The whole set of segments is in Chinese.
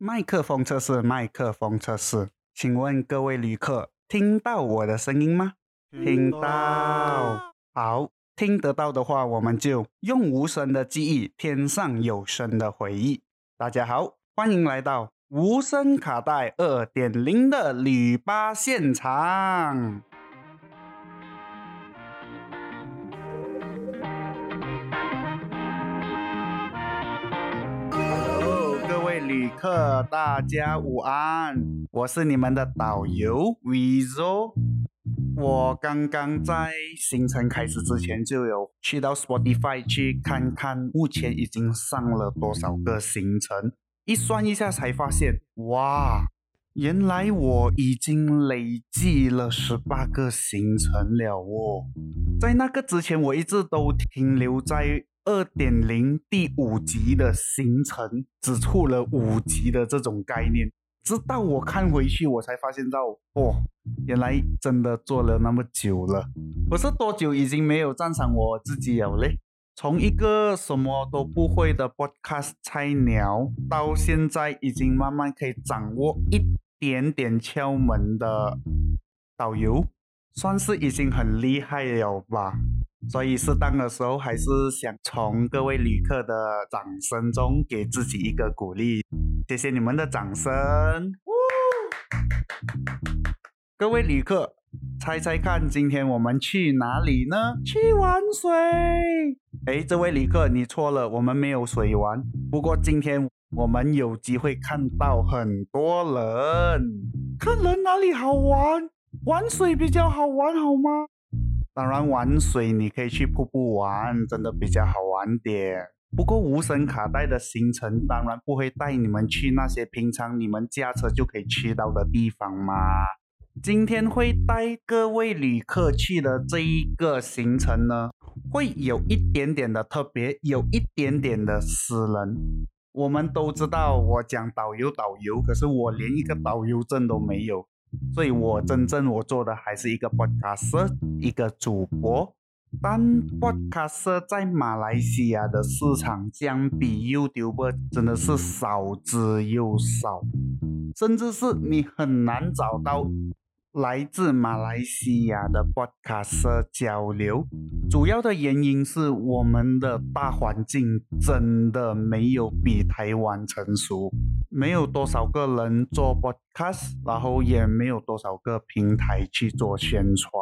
麦克风测试，麦克风测试，请问各位旅客听到我的声音吗？听到。好，听得到的话，我们就用无声的记忆添上有声的回忆。大家好，欢迎来到无声卡带二点零的旅吧现场。旅客，大家午安，我是你们的导游 Vizo。我刚刚在行程开始之前就有去到 Spotify 去看看，目前已经上了多少个行程。一算一下才发现，哇，原来我已经累计了十八个行程了哦。在那个之前，我一直都停留在二点零第五集的行程，只出了五集的这种概念。直到我看回去，我才发现到，哦，原来真的做了那么久了。不是多久已经没有赞赏我自己了嘞？从一个什么都不会的 podcast 菜鸟，到现在已经慢慢可以掌握一点点窍门的导游，算是已经很厉害了吧？所以适当的时候，还是想从各位旅客的掌声中给自己一个鼓励。谢谢你们的掌声！各位旅客，猜猜看，今天我们去哪里呢？去玩水！哎，这位旅客，你错了，我们没有水玩。不过今天我们有机会看到很多人。看人哪里好玩？玩水比较好玩，好吗？当然，玩水你可以去瀑布玩，真的比较好玩点。不过无声卡带的行程当然不会带你们去那些平常你们驾车就可以去到的地方嘛。今天会带各位旅客去的这一个行程呢，会有一点点的特别，有一点点的私人。我们都知道我讲导游导游，可是我连一个导游证都没有。所以，我真正我做的还是一个 podcast，一个主播。但 podcast 在马来西亚的市场相比 YouTube 真的是少之又少，甚至是你很难找到。来自马来西亚的 podcast 交流，主要的原因是我们的大环境真的没有比台湾成熟，没有多少个人做 podcast，然后也没有多少个平台去做宣传。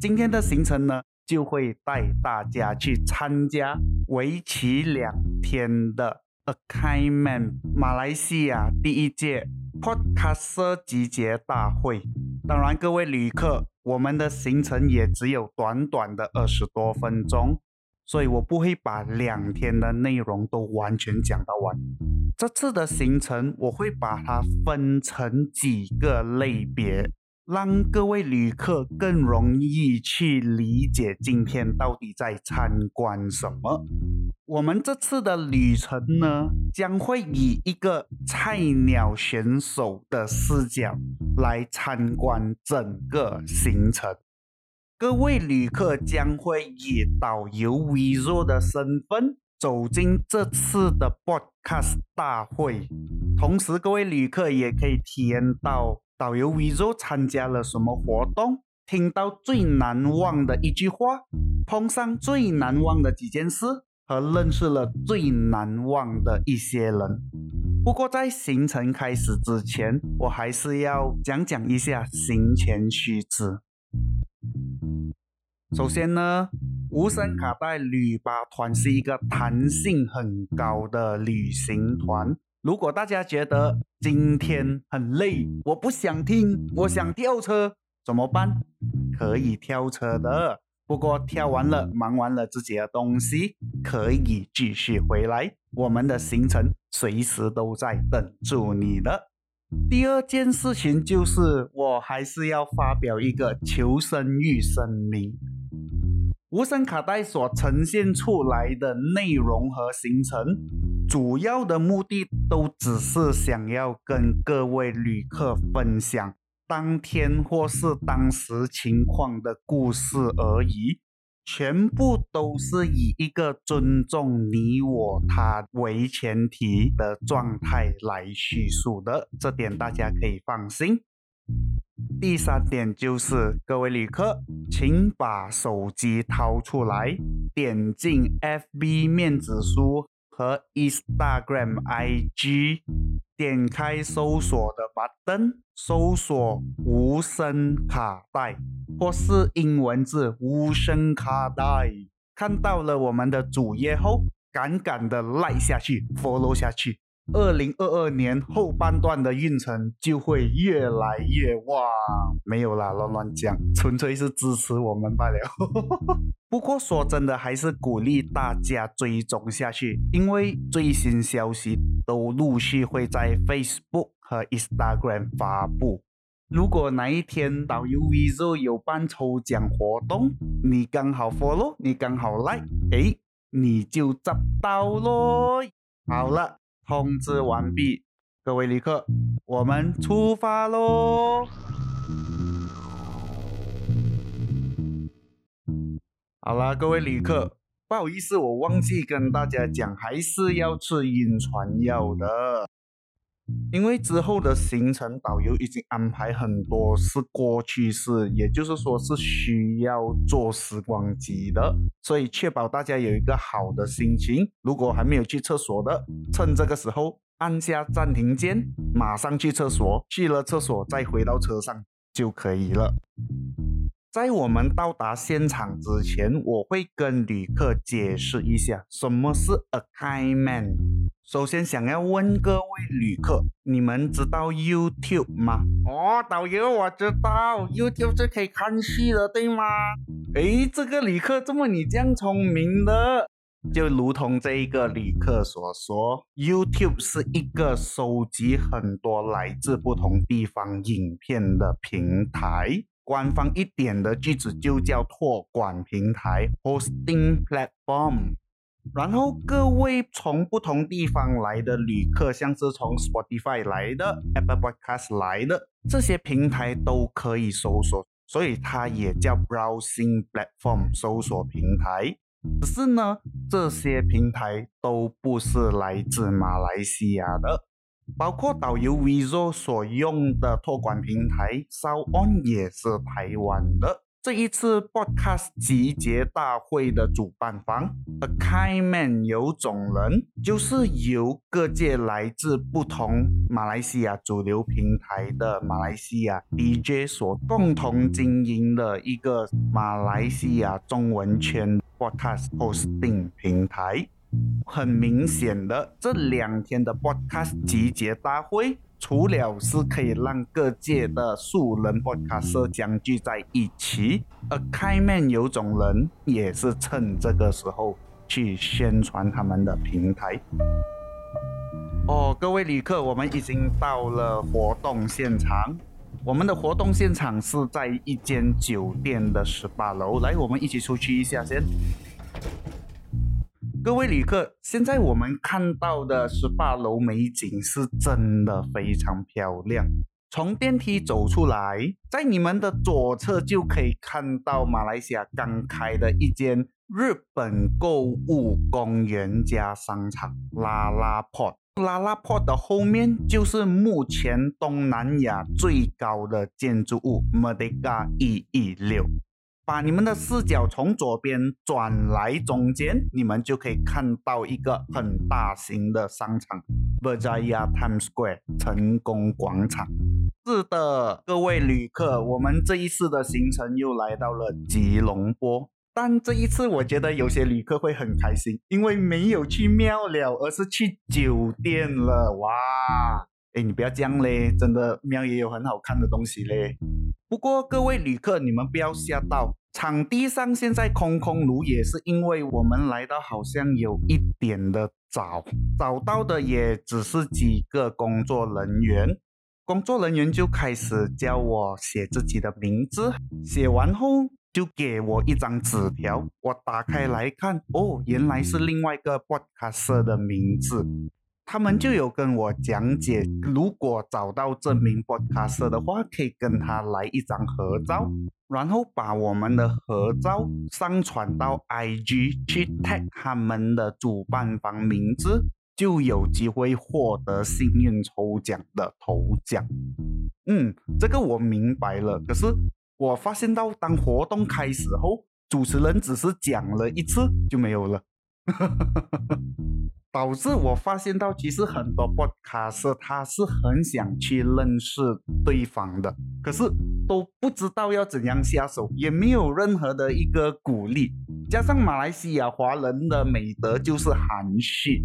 今天的行程呢，就会带大家去参加为期两天的。Akaiman 马来西亚第一届 Podcast 集结大会，当然各位旅客，我们的行程也只有短短的二十多分钟，所以我不会把两天的内容都完全讲到完。这次的行程我会把它分成几个类别。让各位旅客更容易去理解今天到底在参观什么。我们这次的旅程呢，将会以一个菜鸟选手的视角来参观整个行程。各位旅客将会以导游 Vizo 的身份走进这次的 Podcast 大会，同时各位旅客也可以体验到。导游 Vizo 参加了什么活动？听到最难忘的一句话，碰上最难忘的几件事，和认识了最难忘的一些人。不过在行程开始之前，我还是要讲讲一下行前须知。首先呢，无声卡带旅吧团是一个弹性很高的旅行团。如果大家觉得今天很累，我不想听，我想跳车，怎么办？可以跳车的，不过跳完了，忙完了自己的东西，可以继续回来。我们的行程随时都在等住你的。第二件事情就是，我还是要发表一个求生欲声明。无声卡带所呈现出来的内容和行程，主要的目的都只是想要跟各位旅客分享当天或是当时情况的故事而已，全部都是以一个尊重你我他为前提的状态来叙述的，这点大家可以放心。第三点就是各位旅客，请把手机掏出来，点进 FB 面子书和 Instagram IG，点开搜索的 button，搜索无声卡带，或是英文字无声卡带。看到了我们的主页后，赶赶的赖下去，follow 下去。二零二二年后半段的运程就会越来越旺，没有啦，乱乱讲，纯粹是支持我们罢了。不过说真的，还是鼓励大家追踪下去，因为最新消息都陆续会在 Facebook 和 Instagram 发布。如果哪一天导游 V 肉有办抽奖活动，你刚好 follow，你刚好 like，哎，你就找到咯。好了。通知完毕，各位旅客，我们出发喽！好啦，各位旅客，不好意思，我忘记跟大家讲，还是要吃晕船药的。因为之后的行程导游已经安排很多是过去式，也就是说是需要坐时光机的，所以确保大家有一个好的心情。如果还没有去厕所的，趁这个时候按下暂停键，马上去厕所，去了厕所再回到车上就可以了。在我们到达现场之前，我会跟旅客解释一下什么是 a k i man。首先，想要问各位旅客，你们知道 YouTube 吗？哦，导游，我知道 YouTube 是可以看戏的，对吗？诶，这个旅客，怎么你这样聪明的？就如同这一个旅客所说，YouTube 是一个收集很多来自不同地方影片的平台。官方一点的句子就叫托管平台 （hosting platform）。然后各位从不同地方来的旅客，像是从 Spotify 来的、Apple Podcast 来的，这些平台都可以搜索，所以它也叫 browsing platform（ 搜索平台）。只是呢，这些平台都不是来自马来西亚的。包括导游 Vivo 所用的托管平台 s o On 也是台湾的。这一次 Podcast 集结大会的主办方 A Kind Man 有种人，就是由各界来自不同马来西亚主流平台的马来西亚 DJ 所共同经营的一个马来西亚中文圈 Podcast Hosting 平台。很明显的，这两天的 Podcast 集结大会，除了是可以让各界的素人播客社相聚在一起，而开面有种人也是趁这个时候去宣传他们的平台。哦，各位旅客，我们已经到了活动现场。我们的活动现场是在一间酒店的十八楼。来，我们一起出去一下先。各位旅客，现在我们看到的十八楼美景是真的非常漂亮。从电梯走出来，在你们的左侧就可以看到马来西亚刚开的一间日本购物公园加商场拉拉 port。拉拉 port 的后面就是目前东南亚最高的建筑物 Merdeka 一一六。把你们的视角从左边转来中间，你们就可以看到一个很大型的商场 v i r g i a Times Square 成功广场。是的，各位旅客，我们这一次的行程又来到了吉隆坡。但这一次，我觉得有些旅客会很开心，因为没有去庙了，而是去酒店了。哇！哎，你不要这样嘞，真的庙也有很好看的东西嘞。不过各位旅客，你们不要吓到。场地上现在空空如也，是因为我们来到好像有一点的早，找到的也只是几个工作人员。工作人员就开始教我写自己的名字，写完后就给我一张纸条，我打开来看，哦，原来是另外一个 podcast 的名字。他们就有跟我讲解，如果找到这名 podcaster 的话，可以跟他来一张合照。然后把我们的合照上传到 IG 去 tag 他们的主办方名字，就有机会获得幸运抽奖的头奖。嗯，这个我明白了。可是我发现到，当活动开始后，主持人只是讲了一次就没有了。导致我发现到，其实很多不卡是他是很想去认识对方的，可是都不知道要怎样下手，也没有任何的一个鼓励。加上马来西亚华人的美德就是含蓄。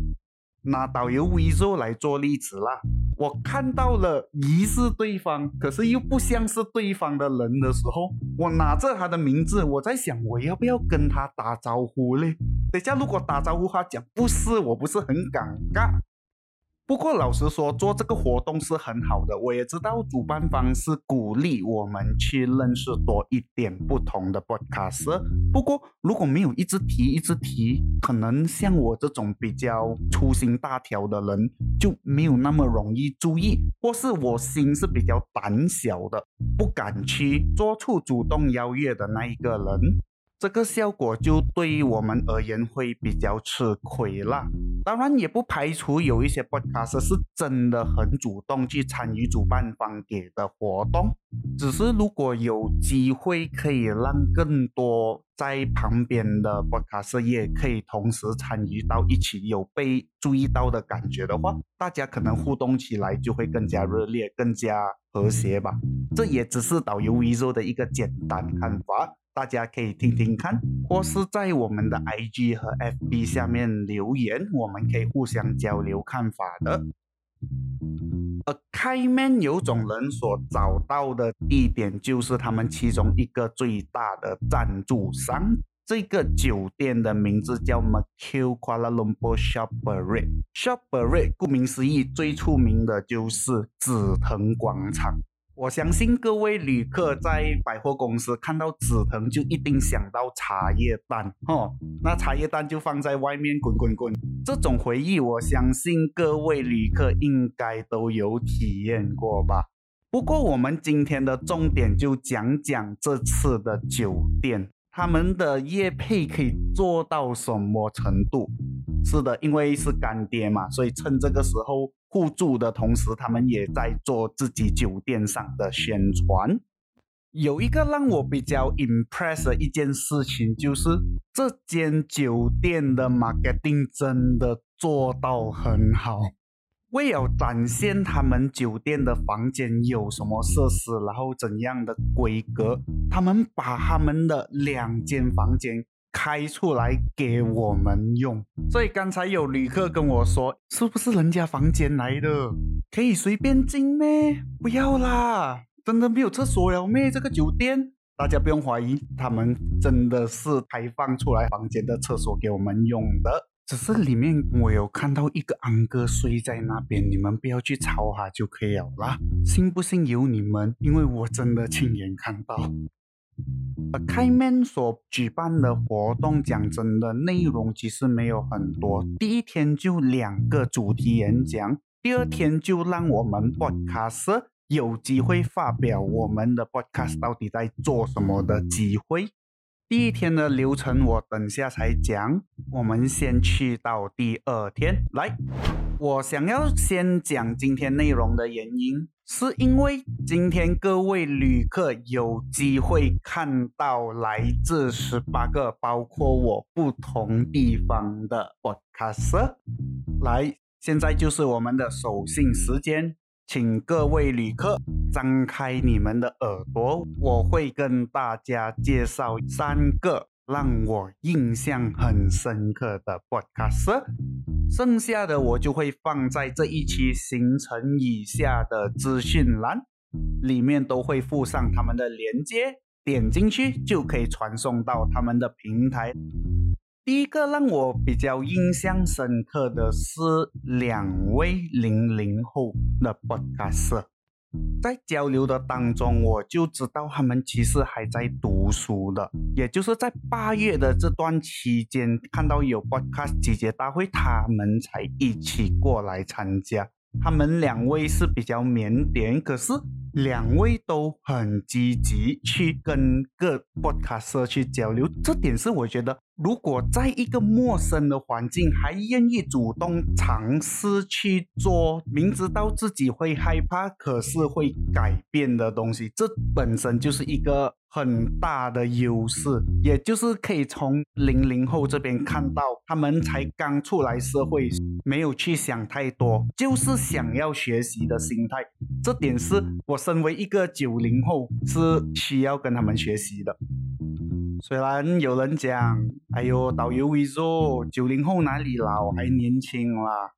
拿导游 v i s o 来做例子啦，我看到了疑似对方，可是又不像是对方的人的时候，我拿着他的名字，我在想我要不要跟他打招呼嘞？等下如果打招呼他讲不是，我不是很尴尬。不过老实说，做这个活动是很好的。我也知道主办方是鼓励我们去认识多一点不同的 podcast。不过如果没有一直提一直提，可能像我这种比较粗心大条的人就没有那么容易注意，或是我心是比较胆小的，不敢去做出主动邀约的那一个人。这个效果就对于我们而言会比较吃亏啦。当然，也不排除有一些 podcast 是真的很主动去参与主办方给的活动。只是如果有机会可以让更多在旁边的 podcast 也可以同时参与到一起，有被注意到的感觉的话，大家可能互动起来就会更加热烈、更加和谐吧。这也只是导游 v i s o 的一个简单看法。大家可以听听看，或是在我们的 IG 和 FB 下面留言，我们可以互相交流看法的。而开面有种人所找到的地点，就是他们其中一个最大的赞助商。这个酒店的名字叫 Macau Kuala Lumpur Shop Parade。Shop Parade 顾名思义，最出名的就是紫藤广场。我相信各位旅客在百货公司看到紫藤，就一定想到茶叶蛋哦。那茶叶蛋就放在外面滚滚滚，这种回忆，我相信各位旅客应该都有体验过吧。不过我们今天的重点就讲讲这次的酒店，他们的业配可以做到什么程度？是的，因为是干爹嘛，所以趁这个时候。互助的同时，他们也在做自己酒店上的宣传。有一个让我比较 impress 的一件事情，就是这间酒店的 marketing 真的做到很好。为了展现他们酒店的房间有什么设施，然后怎样的规格，他们把他们的两间房间。开出来给我们用，所以刚才有旅客跟我说，是不是人家房间来的？可以随便进咩？不要啦，真的没有厕所了咩？这个酒店，大家不用怀疑，他们真的是开放出来房间的厕所给我们用的。只是里面我有看到一个安哥睡在那边，你们不要去吵他就可以了啦。信不信由你们，因为我真的亲眼看到。开面所举办的活动，讲真的，内容其实没有很多。第一天就两个主题演讲，第二天就让我们 podcast 有机会发表我们的 podcast 到底在做什么的机会。第一天的流程我等下才讲，我们先去到第二天来。我想要先讲今天内容的原因，是因为今天各位旅客有机会看到来自十八个，包括我不同地方的 podcast。来，现在就是我们的手信时间，请各位旅客张开你们的耳朵，我会跟大家介绍三个。让我印象很深刻的 podcast，剩下的我就会放在这一期行程以下的资讯栏里面，都会附上他们的链接，点进去就可以传送到他们的平台。第一个让我比较印象深刻的是两位零零后的 podcast。在交流的当中，我就知道他们其实还在读书的，也就是在八月的这段期间，看到有 podcast 姐姐大会，他们才一起过来参加。他们两位是比较腼腆，可是两位都很积极去跟各 podcast 去交流，这点是我觉得，如果在一个陌生的环境还愿意主动尝试去做，明知道自己会害怕，可是会改变的东西，这本身就是一个。很大的优势，也就是可以从零零后这边看到，他们才刚出来社会，没有去想太多，就是想要学习的心态。这点是我身为一个九零后是需要跟他们学习的。虽然有人讲，哎呦，导游为说九零后哪里老，还年轻啦。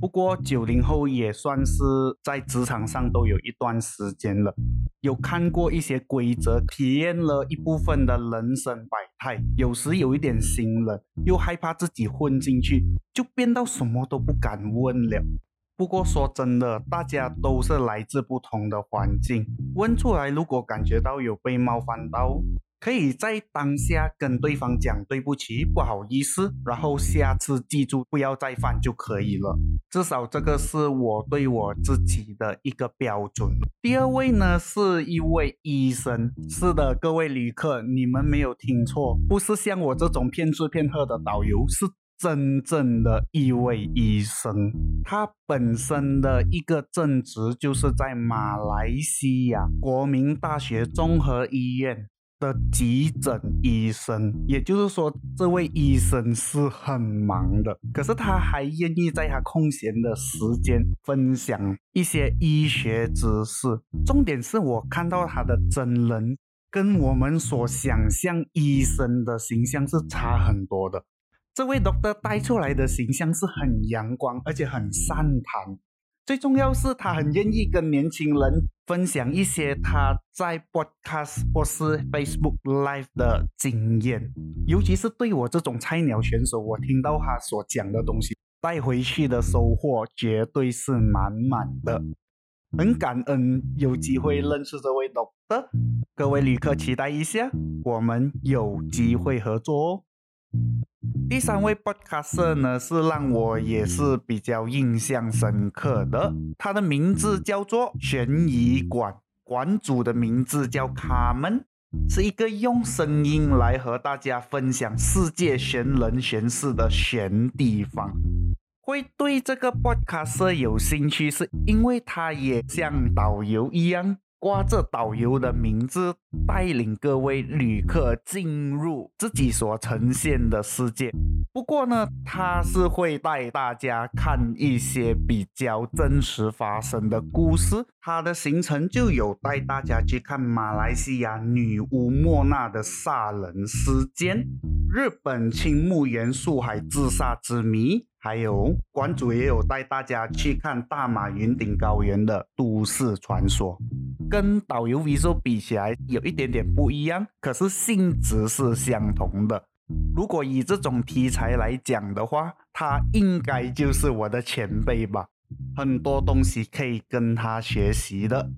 不过九零后也算是在职场上都有一段时间了，有看过一些规则，体验了一部分的人生百态。有时有一点心冷，又害怕自己混进去，就变到什么都不敢问了。不过说真的，大家都是来自不同的环境，问出来如果感觉到有被冒犯到。可以在当下跟对方讲对不起，不好意思，然后下次记住不要再犯就可以了。至少这个是我对我自己的一个标准。第二位呢是一位医生，是的，各位旅客，你们没有听错，不是像我这种骗吃骗喝的导游，是真正的一位医生。他本身的一个正职就是在马来西亚国民大学综合医院。的急诊医生，也就是说，这位医生是很忙的，可是他还愿意在他空闲的时间分享一些医学知识。重点是我看到他的真人，跟我们所想象医生的形象是差很多的。这位 doctor 带出来的形象是很阳光，而且很善谈。最重要是他很愿意跟年轻人分享一些他在 podcast 或是 Facebook Live 的经验，尤其是对我这种菜鸟选手，我听到他所讲的东西，带回去的收获绝对是满满的。很感恩有机会认识这位 doctor，各位旅客期待一下，我们有机会合作哦。第三位 podcast 呢，是让我也是比较印象深刻的。他的名字叫做悬疑馆，馆主的名字叫卡门，是一个用声音来和大家分享世界悬人悬事的悬地方。会对这个 podcast 有兴趣，是因为他也像导游一样。挂着导游的名字，带领各位旅客进入自己所呈现的世界。不过呢，他是会带大家看一些比较真实发生的故事。他的行程就有带大家去看马来西亚女巫莫娜的杀人事件，日本青木原树海自杀之谜。还有馆主也有带大家去看大马云顶高原的都市传说，跟导游 V 说比起来有一点点不一样，可是性质是相同的。如果以这种题材来讲的话，他应该就是我的前辈吧。很多东西可以跟他学习的，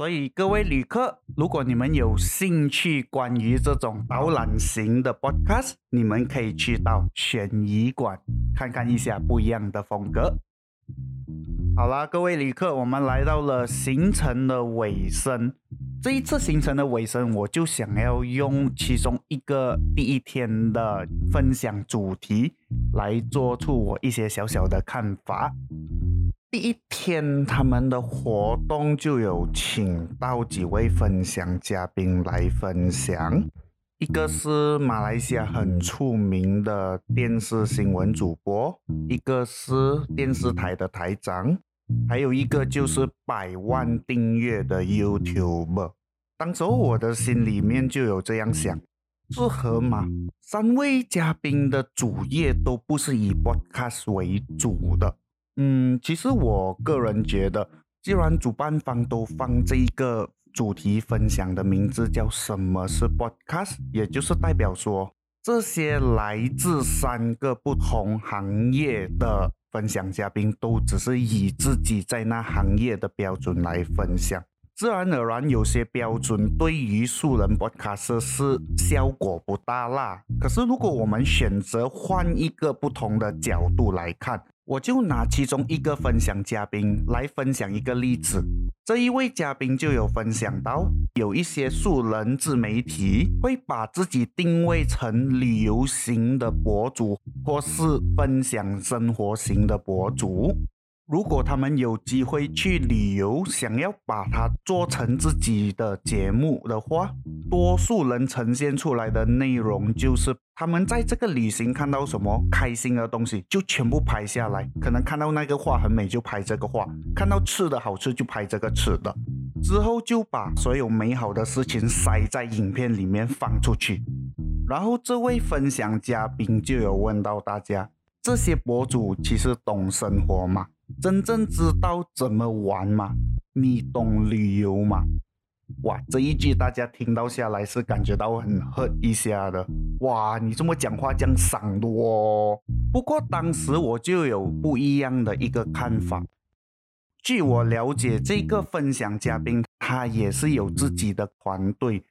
所以各位旅客，如果你们有兴趣关于这种导览型的 podcast，你们可以去到悬疑馆看看一下不一样的风格。好啦，各位旅客，我们来到了行程的尾声。这一次行程的尾声，我就想要用其中一个第一天的分享主题来做出我一些小小的看法。第一天，他们的活动就有请到几位分享嘉宾来分享，一个是马来西亚很出名的电视新闻主播，一个是电视台的台长，还有一个就是百万订阅的 YouTube。当时我的心里面就有这样想：适合吗？三位嘉宾的主业都不是以 Podcast 为主的。嗯，其实我个人觉得，既然主办方都放这一个主题分享的名字叫什么是 podcast，也就是代表说，这些来自三个不同行业的分享嘉宾，都只是以自己在那行业的标准来分享。自然而然，有些标准对于素人 podcast 是效果不大啦。可是，如果我们选择换一个不同的角度来看，我就拿其中一个分享嘉宾来分享一个例子。这一位嘉宾就有分享到，有一些素人自媒体会把自己定位成旅游型的博主，或是分享生活型的博主。如果他们有机会去旅游，想要把它做成自己的节目的话，多数人呈现出来的内容就是他们在这个旅行看到什么开心的东西，就全部拍下来。可能看到那个画很美，就拍这个画；看到吃的好吃，就拍这个吃的。之后就把所有美好的事情塞在影片里面放出去。然后这位分享嘉宾就有问到大家：这些博主其实懂生活吗？真正知道怎么玩吗？你懂旅游吗？哇，这一句大家听到下来是感觉到很恨一下的。哇，你这么讲话这样伤的哦。不过当时我就有不一样的一个看法。据我了解，这个分享嘉宾他也是有自己的团队。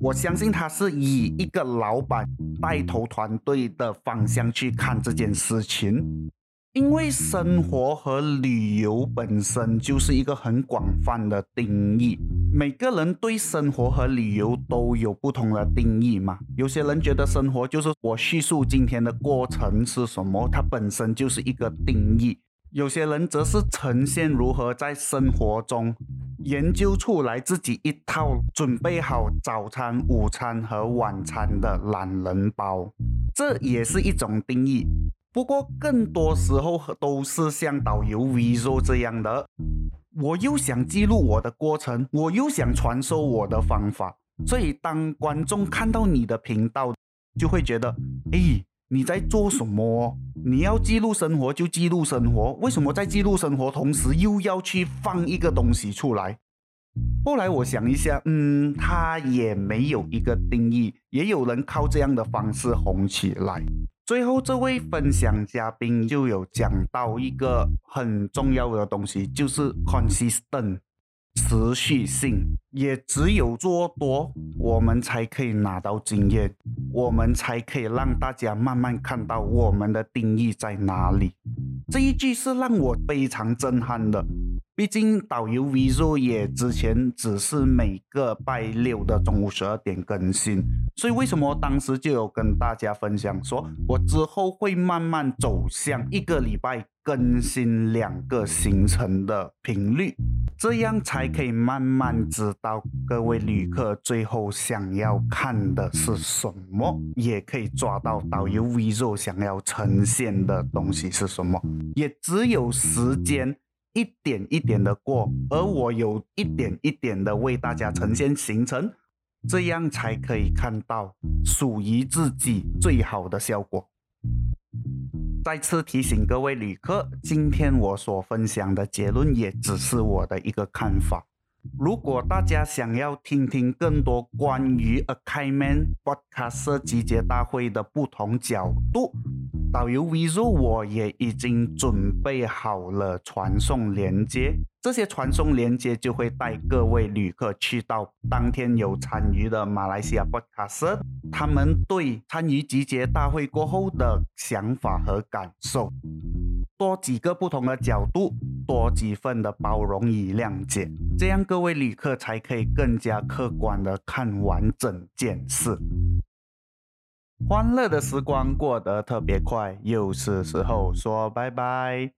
我相信他是以一个老板带头团队的方向去看这件事情。因为生活和旅游本身就是一个很广泛的定义，每个人对生活和旅游都有不同的定义嘛。有些人觉得生活就是我叙述今天的过程是什么，它本身就是一个定义；有些人则是呈现如何在生活中研究出来自己一套准备好早餐、午餐和晚餐的懒人包，这也是一种定义。不过，更多时候都是像导游 V 说这样的，我又想记录我的过程，我又想传授我的方法，所以当观众看到你的频道，就会觉得，哎，你在做什么？你要记录生活就记录生活，为什么在记录生活同时又要去放一个东西出来？后来我想一下，嗯，他也没有一个定义，也有人靠这样的方式红起来。最后，这位分享嘉宾就有讲到一个很重要的东西，就是 consistent 持续性。也只有做多，我们才可以拿到经验，我们才可以让大家慢慢看到我们的定义在哪里。这一句是让我非常震撼的。毕竟导游 Vizo 也之前只是每个拜六的中午十二点更新，所以为什么当时就有跟大家分享，说我之后会慢慢走向一个礼拜更新两个行程的频率，这样才可以慢慢知道各位旅客最后想要看的是什么，也可以抓到导游 Vizo 想要呈现的东西是什么。也只有时间。一点一点的过，而我有一点一点的为大家呈现行程，这样才可以看到属于自己最好的效果。再次提醒各位旅客，今天我所分享的结论也只是我的一个看法。如果大家想要听听更多关于 A K Man Podcast 集结大会的不同角度，导游 Vizo，我也已经准备好了传送连接，这些传送连接就会带各位旅客去到当天有参与的马来西亚 Podcast，他们对参与集结大会过后的想法和感受，多几个不同的角度，多几份的包容与谅解，这样各位旅客才可以更加客观的看完整件事。欢乐的时光过得特别快，又是时候说拜拜。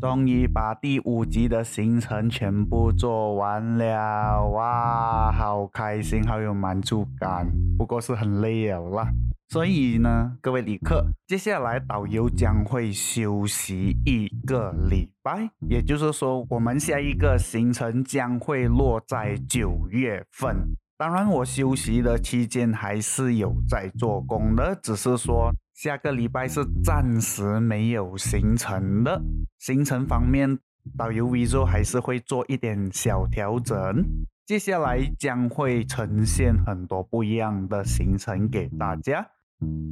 终于把第五集的行程全部做完了，哇，好开心，好有满足感。不过是很累了啦。所以呢，各位旅客，接下来导游将会休息一个礼拜，也就是说，我们下一个行程将会落在九月份。当然，我休息的期间还是有在做工的，只是说下个礼拜是暂时没有行程的。行程方面，导游 Vizo 还是会做一点小调整。接下来将会呈现很多不一样的行程给大家。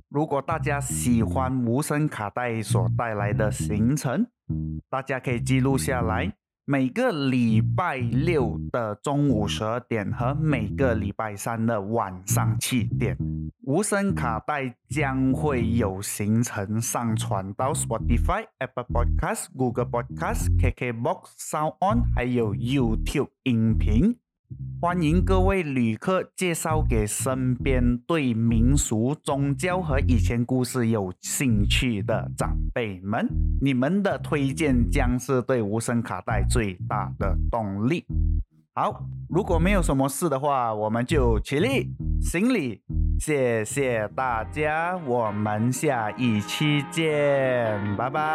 如果大家喜欢无声卡带所带来的行程，大家可以记录下来。每个礼拜六的中午十二点和每个礼拜三的晚上七点，无声卡带将会有行程上传到 Spotify、Apple Podcast、Google Podcast、KKBox、Sound On，还有 YouTube 音频。欢迎各位旅客介绍给身边对民俗、宗教和以前故事有兴趣的长辈们。你们的推荐将是对无声卡带最大的动力。好，如果没有什么事的话，我们就起立行礼。谢谢大家，我们下一期见，拜拜。